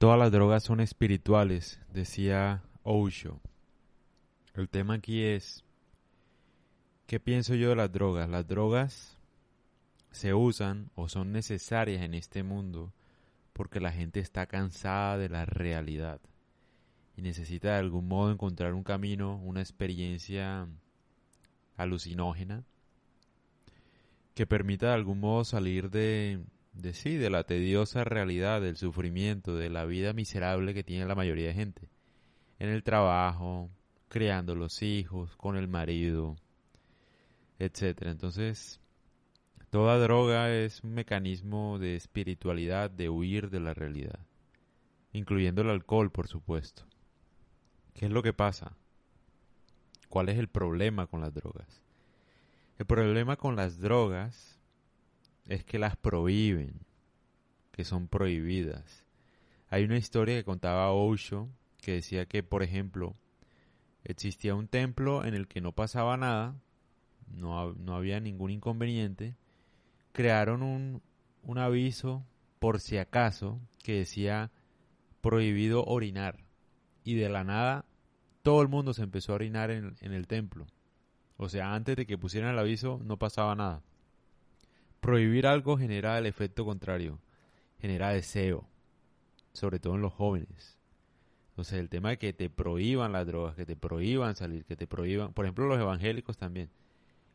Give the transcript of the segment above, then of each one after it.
Todas las drogas son espirituales, decía Osho. El tema aquí es, ¿qué pienso yo de las drogas? Las drogas se usan o son necesarias en este mundo porque la gente está cansada de la realidad y necesita de algún modo encontrar un camino, una experiencia alucinógena que permita de algún modo salir de, de sí, de la tediosa realidad, del sufrimiento, de la vida miserable que tiene la mayoría de gente. En el trabajo, criando los hijos, con el marido, etcétera. Entonces, toda droga es un mecanismo de espiritualidad, de huir de la realidad, incluyendo el alcohol, por supuesto. ¿Qué es lo que pasa? ¿Cuál es el problema con las drogas? El problema con las drogas es que las prohíben, que son prohibidas. Hay una historia que contaba Osho que decía que, por ejemplo, existía un templo en el que no pasaba nada, no, no había ningún inconveniente, crearon un, un aviso por si acaso que decía prohibido orinar y de la nada todo el mundo se empezó a orinar en, en el templo. O sea, antes de que pusieran el aviso no pasaba nada. Prohibir algo genera el efecto contrario, genera deseo, sobre todo en los jóvenes. Entonces el tema de que te prohíban las drogas, que te prohíban salir, que te prohíban, por ejemplo los evangélicos también,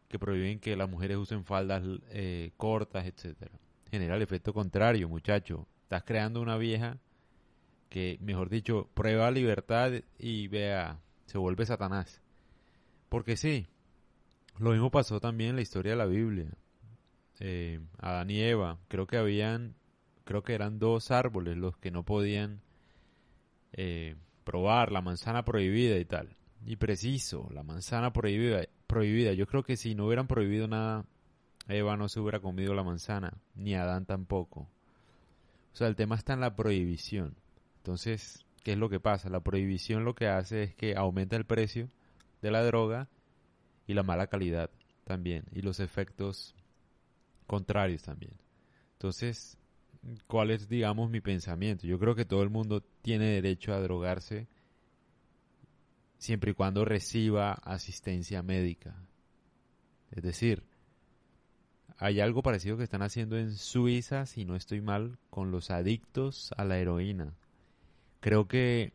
que prohíben que las mujeres usen faldas eh, cortas, etcétera, genera el efecto contrario, muchacho. Estás creando una vieja que, mejor dicho, prueba libertad y vea, se vuelve Satanás. Porque sí, lo mismo pasó también en la historia de la Biblia eh, Adán y Eva, creo que habían, creo que eran dos árboles los que no podían eh, probar, la manzana prohibida y tal. Y preciso, la manzana prohibida, prohibida. Yo creo que si no hubieran prohibido nada, Eva no se hubiera comido la manzana, ni Adán tampoco. O sea, el tema está en la prohibición. Entonces, ¿qué es lo que pasa? La prohibición lo que hace es que aumenta el precio de la droga y la mala calidad también, y los efectos contrarios también. Entonces, ¿cuál es, digamos, mi pensamiento? Yo creo que todo el mundo tiene derecho a drogarse siempre y cuando reciba asistencia médica. Es decir, hay algo parecido que están haciendo en Suiza, si no estoy mal, con los adictos a la heroína. Creo que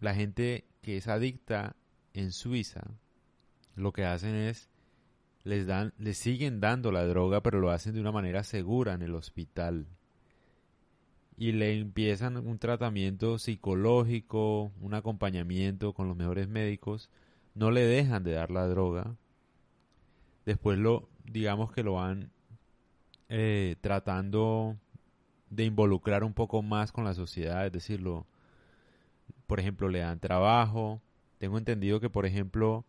la gente que es adicta en Suiza, lo que hacen es les dan, les siguen dando la droga, pero lo hacen de una manera segura en el hospital. Y le empiezan un tratamiento psicológico, un acompañamiento con los mejores médicos. No le dejan de dar la droga. Después lo, digamos que lo van eh, tratando de involucrar un poco más con la sociedad, es decir, por ejemplo, le dan trabajo. Tengo entendido que, por ejemplo,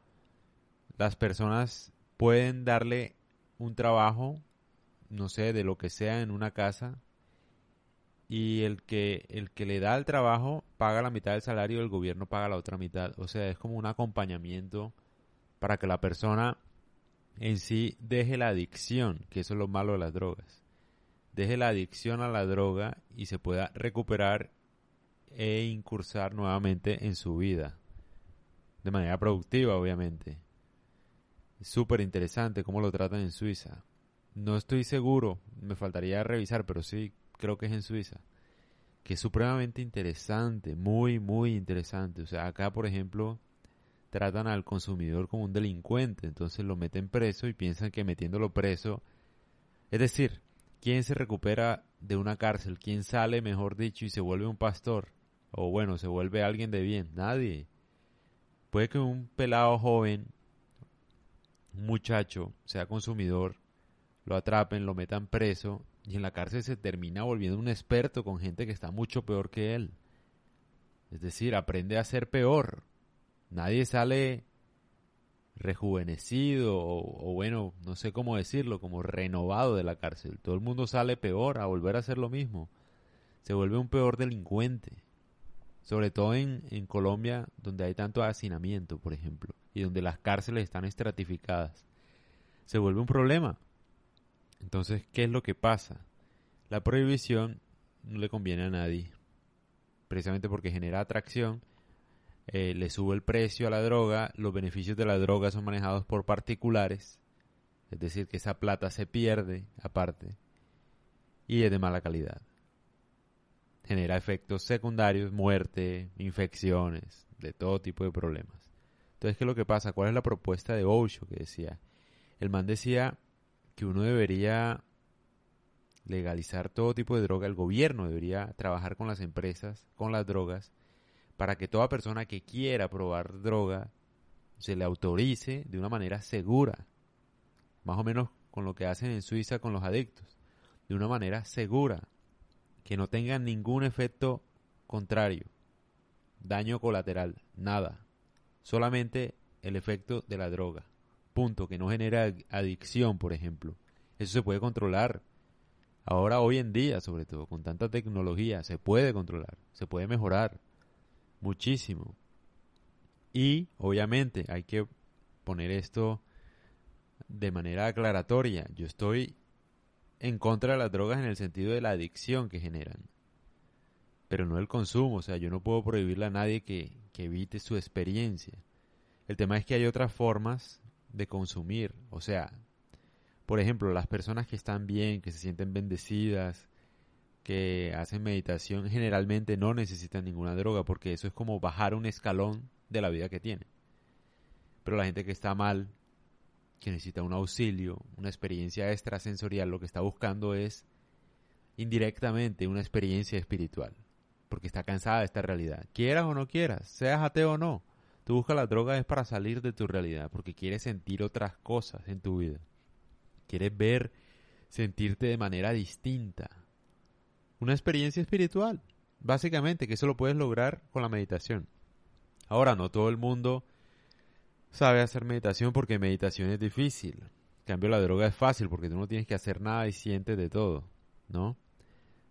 las personas pueden darle un trabajo, no sé, de lo que sea en una casa y el que el que le da el trabajo paga la mitad del salario el gobierno paga la otra mitad. O sea, es como un acompañamiento para que la persona en sí deje la adicción, que eso es lo malo de las drogas. Deje la adicción a la droga y se pueda recuperar e incursar nuevamente en su vida. De manera productiva, obviamente. Súper interesante cómo lo tratan en Suiza. No estoy seguro, me faltaría revisar, pero sí creo que es en Suiza. Que es supremamente interesante, muy, muy interesante. O sea, acá, por ejemplo, tratan al consumidor como un delincuente, entonces lo meten preso y piensan que metiéndolo preso... Es decir, ¿quién se recupera de una cárcel? ¿Quién sale, mejor dicho, y se vuelve un pastor? O bueno, se vuelve alguien de bien. Nadie. Puede que un pelado joven muchacho sea consumidor, lo atrapen, lo metan preso y en la cárcel se termina volviendo un experto con gente que está mucho peor que él. Es decir, aprende a ser peor. Nadie sale rejuvenecido o, bueno, no sé cómo decirlo, como renovado de la cárcel. Todo el mundo sale peor a volver a hacer lo mismo. Se vuelve un peor delincuente. Sobre todo en, en Colombia, donde hay tanto hacinamiento, por ejemplo y donde las cárceles están estratificadas, se vuelve un problema. Entonces, ¿qué es lo que pasa? La prohibición no le conviene a nadie. precisamente porque genera atracción, eh, le sube el precio a la droga, los beneficios de la droga son manejados por particulares, es decir, que esa plata se pierde aparte y es de mala calidad. Genera efectos secundarios, muerte, infecciones, de todo tipo de problemas. Entonces, ¿qué es lo que pasa? ¿Cuál es la propuesta de Osho que decía? El man decía que uno debería legalizar todo tipo de droga, el gobierno debería trabajar con las empresas, con las drogas, para que toda persona que quiera probar droga se le autorice de una manera segura, más o menos con lo que hacen en Suiza con los adictos, de una manera segura, que no tenga ningún efecto contrario, daño colateral, nada, solamente el efecto de la droga, punto, que no genera adicción, por ejemplo. Eso se puede controlar Ahora, hoy en día, sobre todo, con tanta tecnología, se puede controlar, se puede mejorar muchísimo. Y, obviamente, hay que poner esto de manera aclaratoria. Yo estoy en contra de las drogas en el sentido de la adicción que generan, pero no el consumo. O sea, yo no puedo prohibirle a nadie que, que evite su experiencia. El tema es que hay otras formas de consumir. O sea, por ejemplo, las personas que están bien, que se sienten bendecidas, que hacen meditación, generalmente no necesitan ninguna droga porque eso es como bajar un escalón de la vida que tienen. Pero la gente que está mal, que necesita un auxilio, una experiencia extrasensorial, lo que está buscando es indirectamente una experiencia espiritual, porque está cansada de esta realidad. Quieras o no quieras, seas ateo o no, tú buscas la droga es para salir de tu realidad, porque quieres sentir otras cosas en tu vida quieres ver, sentirte de manera distinta. Una experiencia espiritual, básicamente, que eso lo puedes lograr con la meditación. Ahora, no todo el mundo sabe hacer meditación porque meditación es difícil. En cambio, la droga es fácil porque tú no tienes que hacer nada y sientes de todo, ¿no?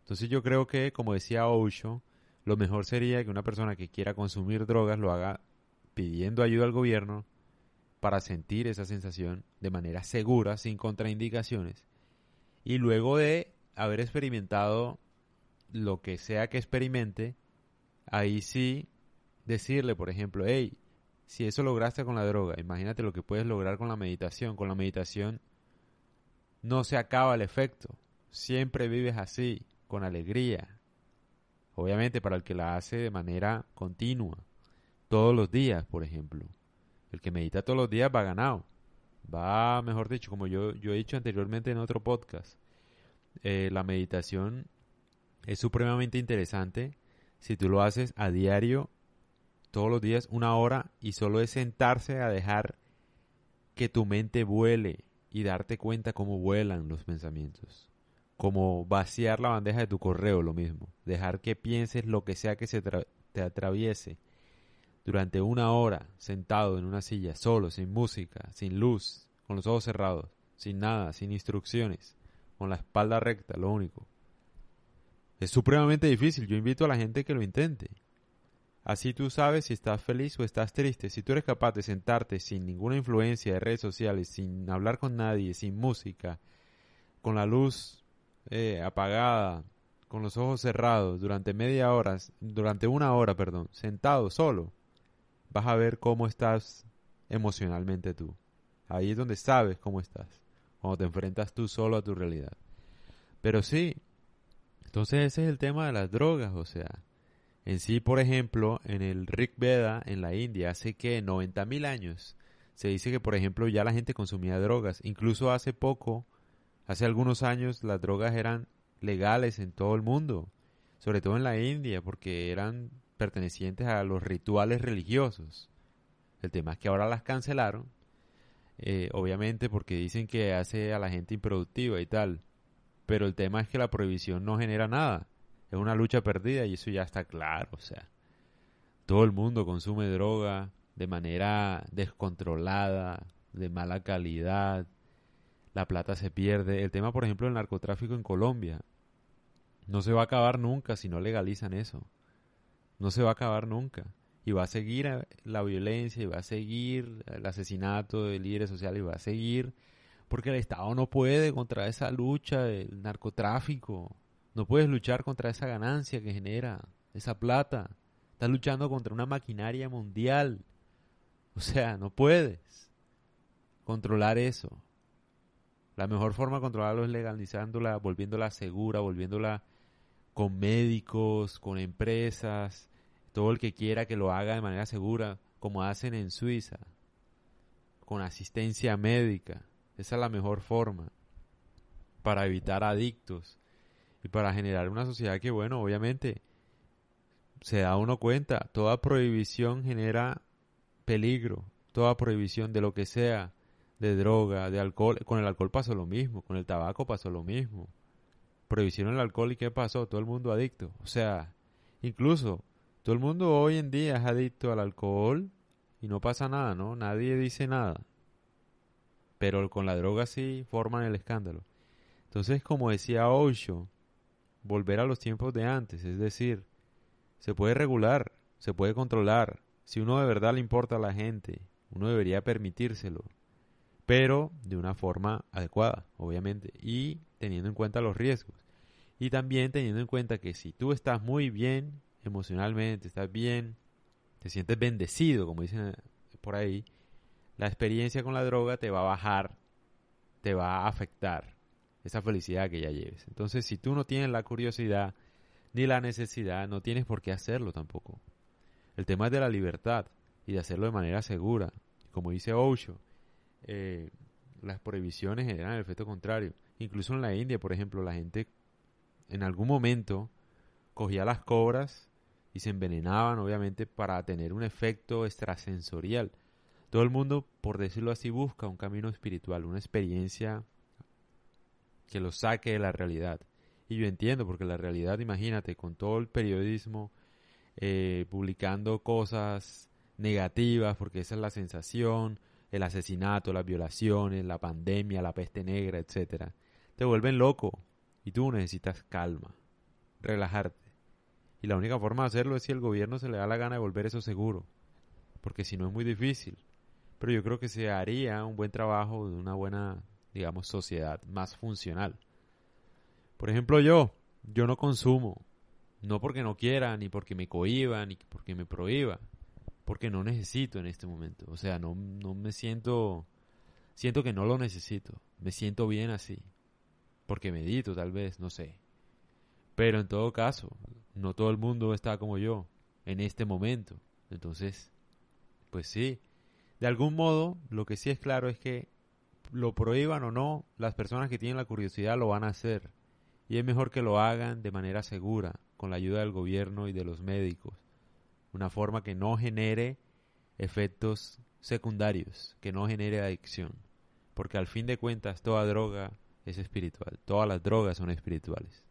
Entonces yo creo que, como decía Osho, lo mejor sería que una persona que quiera consumir drogas lo haga pidiendo ayuda al gobierno para sentir esa sensación de manera segura, sin contraindicaciones. Y luego de haber experimentado lo que sea que experimente, ahí sí decirle, por ejemplo, hey, si eso lograste con la droga, imagínate lo que puedes lograr con la meditación. Con la meditación no se acaba el efecto, siempre vives así, con alegría. Obviamente para el que la hace de manera continua, todos los días, por ejemplo. El que medita todos los días va ganado. Va, mejor dicho, como yo, yo he dicho anteriormente en otro podcast, eh, la meditación es supremamente interesante si tú lo haces a diario, todos los días, una hora, y solo es sentarse a dejar que tu mente vuele y darte cuenta cómo vuelan los pensamientos. Como vaciar la bandeja de tu correo, lo mismo. Dejar que pienses lo que sea que se te atraviese durante una hora sentado en una silla, solo, sin música, sin luz, con los ojos cerrados, sin nada, sin instrucciones, con la espalda recta, lo único. Es supremamente difícil, yo invito a la gente que lo intente. Así tú sabes si estás feliz o estás triste. Si tú eres capaz de sentarte sin ninguna influencia de redes sociales, sin hablar con nadie, sin música, con la luz eh, apagada, con los ojos cerrados, durante media hora, durante una hora, perdón, sentado solo, vas a ver cómo estás emocionalmente tú. Ahí es donde sabes cómo estás, cuando te enfrentas tú solo a tu realidad. Pero sí, entonces ese es el tema de las drogas, o sea, en sí, por ejemplo, en el Rig Veda, en la India, hace que 90.000 años, se dice que, por ejemplo, ya la gente consumía drogas. Incluso hace poco, hace algunos años, las drogas eran legales en todo el mundo, sobre todo en la India, porque eran pertenecientes a los rituales religiosos. El tema es que ahora las cancelaron, eh, obviamente porque dicen que hace a la gente improductiva y tal. Pero el tema es que la prohibición no genera nada. Es una lucha perdida y eso ya está claro. O sea, todo el mundo consume droga de manera descontrolada, de mala calidad. La plata se pierde. El tema, por ejemplo, del narcotráfico en Colombia. No se va a acabar nunca si no legalizan eso no se va a acabar nunca. Y va a seguir eh, la violencia, y va a seguir el asesinato de líderes sociales, y va a seguir porque el Estado no puede contra esa lucha del narcotráfico. No puedes luchar contra esa ganancia que genera esa plata. Estás luchando contra una maquinaria mundial. O sea, no puedes controlar eso. La mejor forma de controlarlo es legalizándola, volviéndola segura, volviéndola con médicos, con empresas, todo el que quiera que lo haga de manera segura, como hacen en Suiza, con asistencia médica. Esa es la mejor forma para evitar adictos y para generar una sociedad que, bueno, obviamente se da uno cuenta, toda prohibición genera peligro, toda prohibición de lo que sea, de droga, de alcohol, con el alcohol pasó lo mismo, con el tabaco pasó lo mismo. Prohibieron el alcohol y ¿qué pasó? Todo el mundo adicto. O sea, incluso todo el mundo hoy en día es adicto al alcohol y no pasa nada, ¿no? Nadie dice nada. Pero con la droga sí forman el escándalo. Entonces, como decía Osho, volver a los tiempos de antes, es decir, se puede regular, se puede controlar. Si uno de verdad le importa a la gente, uno debería permitírselo, pero de una forma adecuada, obviamente, y teniendo en cuenta los riesgos. Y también teniendo en cuenta que si tú estás muy bien emocionalmente, estás bien, te sientes bendecido, como dicen por ahí, la experiencia con la droga te va a bajar, te va a afectar esa felicidad que ya lleves. Entonces, si tú no tienes la curiosidad ni la necesidad, no tienes por qué hacerlo tampoco. El tema es de la libertad y de hacerlo de manera segura. Como dice Osho, eh, las prohibiciones generan el efecto contrario. Incluso en la India, por ejemplo, la gente en algún momento cogía las cobras y se envenenaban, obviamente, para tener un efecto extrasensorial. Todo el mundo, por decirlo así, busca un camino espiritual, una experiencia que lo saque de la realidad. Y yo entiendo, porque la realidad, imagínate, con todo el periodismo eh, publicando cosas negativas, porque esa es la sensación, el asesinato, las violaciones, la pandemia, la peste negra, etcétera, te vuelven loco y tú necesitas calma, relajarte. Y la única forma de hacerlo es si el gobierno se le da la gana de volver eso seguro, porque si no es muy difícil. Pero yo creo que se haría un buen trabajo de una buena digamos, sociedad más funcional. Por ejemplo, yo, yo no consumo, no porque no quiera, ni porque me cohiba, ni porque me prohíba, porque no necesito en este momento. O sea, no, no me siento, siento que no lo necesito, me siento bien así, porque medito tal vez, no sé. Pero en todo caso, no todo el mundo está como yo en este momento. Entonces, pues sí, de algún modo, lo que sí es claro es que lo prohíban o no, las personas que tienen la curiosidad lo van a hacer. Y es mejor que lo hagan de manera segura, con la ayuda del gobierno y de los médicos. Una forma que no genere efectos secundarios, que no genere adicción. Porque al fin de cuentas toda droga es espiritual, todas las drogas son espirituales.